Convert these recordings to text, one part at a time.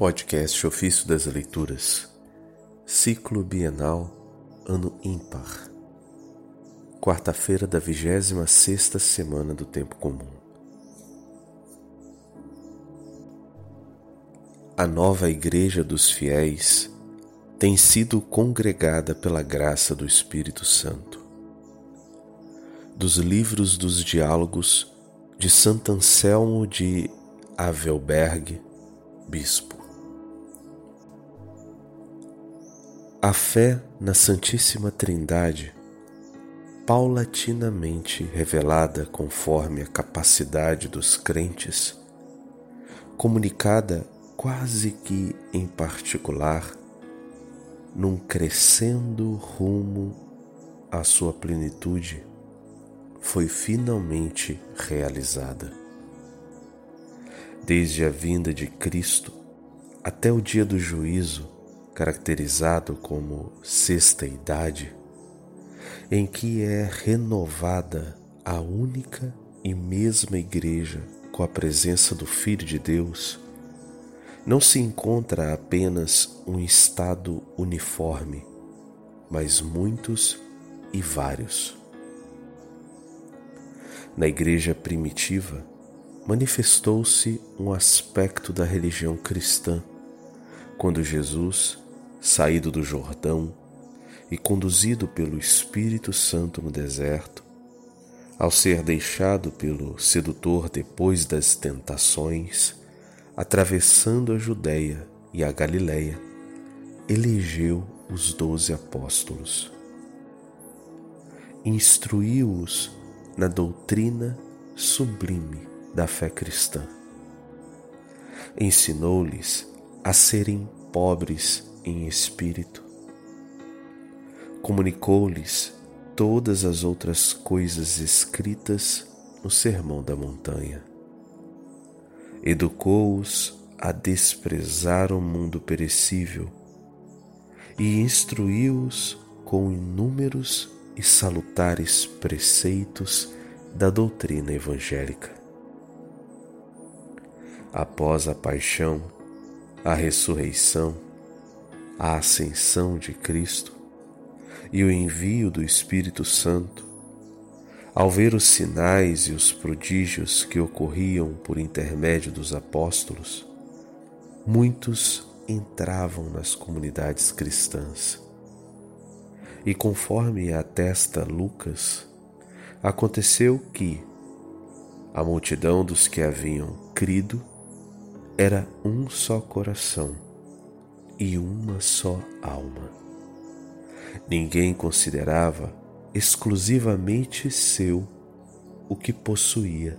Podcast Ofício das Leituras, Ciclo Bienal, Ano Ímpar, quarta-feira da 26 sexta semana do Tempo Comum. A nova Igreja dos Fiéis tem sido congregada pela graça do Espírito Santo. Dos livros dos diálogos de Santo Anselmo de Avelberg, Bispo. A fé na Santíssima Trindade, paulatinamente revelada conforme a capacidade dos crentes, comunicada quase que em particular, num crescendo rumo à sua plenitude, foi finalmente realizada. Desde a vinda de Cristo até o dia do juízo, caracterizado como sexta idade, em que é renovada a única e mesma Igreja com a presença do Filho de Deus, não se encontra apenas um estado uniforme, mas muitos e vários. Na Igreja primitiva, manifestou-se um aspecto da religião cristã quando Jesus saído do Jordão e conduzido pelo Espírito Santo no deserto, ao ser deixado pelo sedutor depois das tentações, atravessando a Judéia e a Galiléia, elegeu os doze apóstolos. Instruiu-os na doutrina sublime da fé cristã. Ensinou-lhes a serem pobres em espírito. Comunicou-lhes todas as outras coisas escritas no Sermão da Montanha. Educou-os a desprezar o mundo perecível e instruiu-os com inúmeros e salutares preceitos da doutrina evangélica. Após a paixão, a ressurreição, a ascensão de Cristo e o envio do Espírito Santo, ao ver os sinais e os prodígios que ocorriam por intermédio dos apóstolos, muitos entravam nas comunidades cristãs. E conforme atesta Lucas, aconteceu que a multidão dos que haviam crido era um só coração e uma só alma. Ninguém considerava exclusivamente seu o que possuía,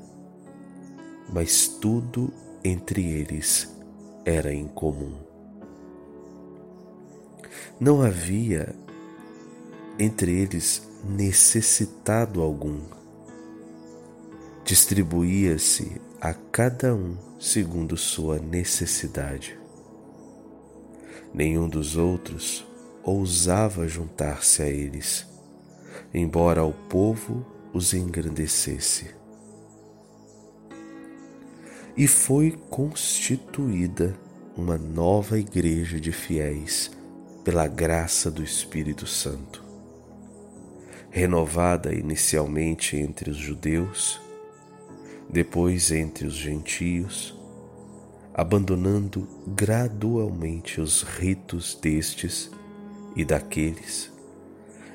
mas tudo entre eles era em comum. Não havia entre eles necessitado algum. Distribuía-se a cada um segundo sua necessidade. Nenhum dos outros ousava juntar-se a eles, embora o povo os engrandecesse. E foi constituída uma nova igreja de fiéis pela graça do Espírito Santo, renovada inicialmente entre os judeus, depois entre os gentios, abandonando gradualmente os ritos destes e daqueles,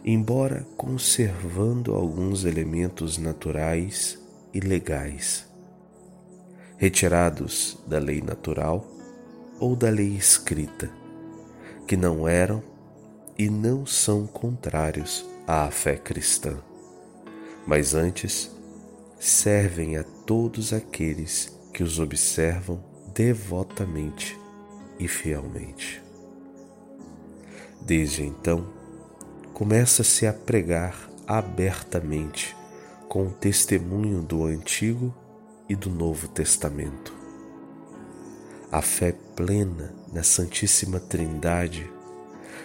embora conservando alguns elementos naturais e legais, retirados da lei natural ou da lei escrita, que não eram e não são contrários à fé cristã, mas antes servem a todos aqueles que os observam devotamente e fielmente. Desde então, começa-se a pregar abertamente com o testemunho do Antigo e do Novo Testamento. A fé plena na Santíssima Trindade,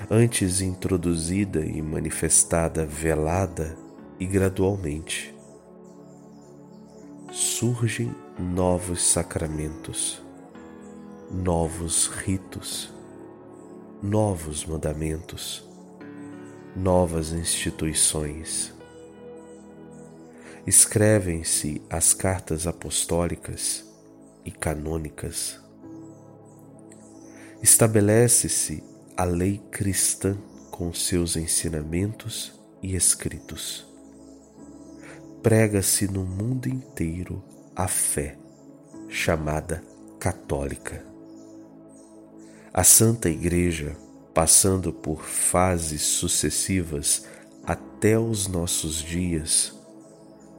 antes introduzida e manifestada velada e gradualmente. Surgem novos sacramentos novos ritos, novos mandamentos, novas instituições. Escrevem-se as cartas apostólicas e canônicas. Estabelece-se a lei cristã com seus ensinamentos e escritos. Prega-se no mundo inteiro a fé, chamada católica. A Santa Igreja, passando por fases sucessivas até os nossos dias,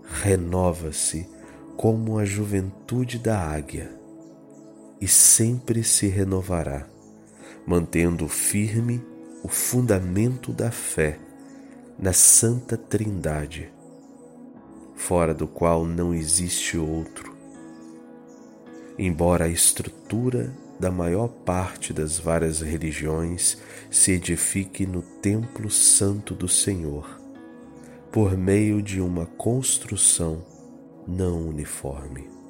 renova-se como a juventude da águia e sempre se renovará, mantendo firme o fundamento da fé na Santa Trindade, fora do qual não existe outro. Embora a estrutura da maior parte das várias religiões se edifique no templo santo do Senhor, por meio de uma construção não uniforme.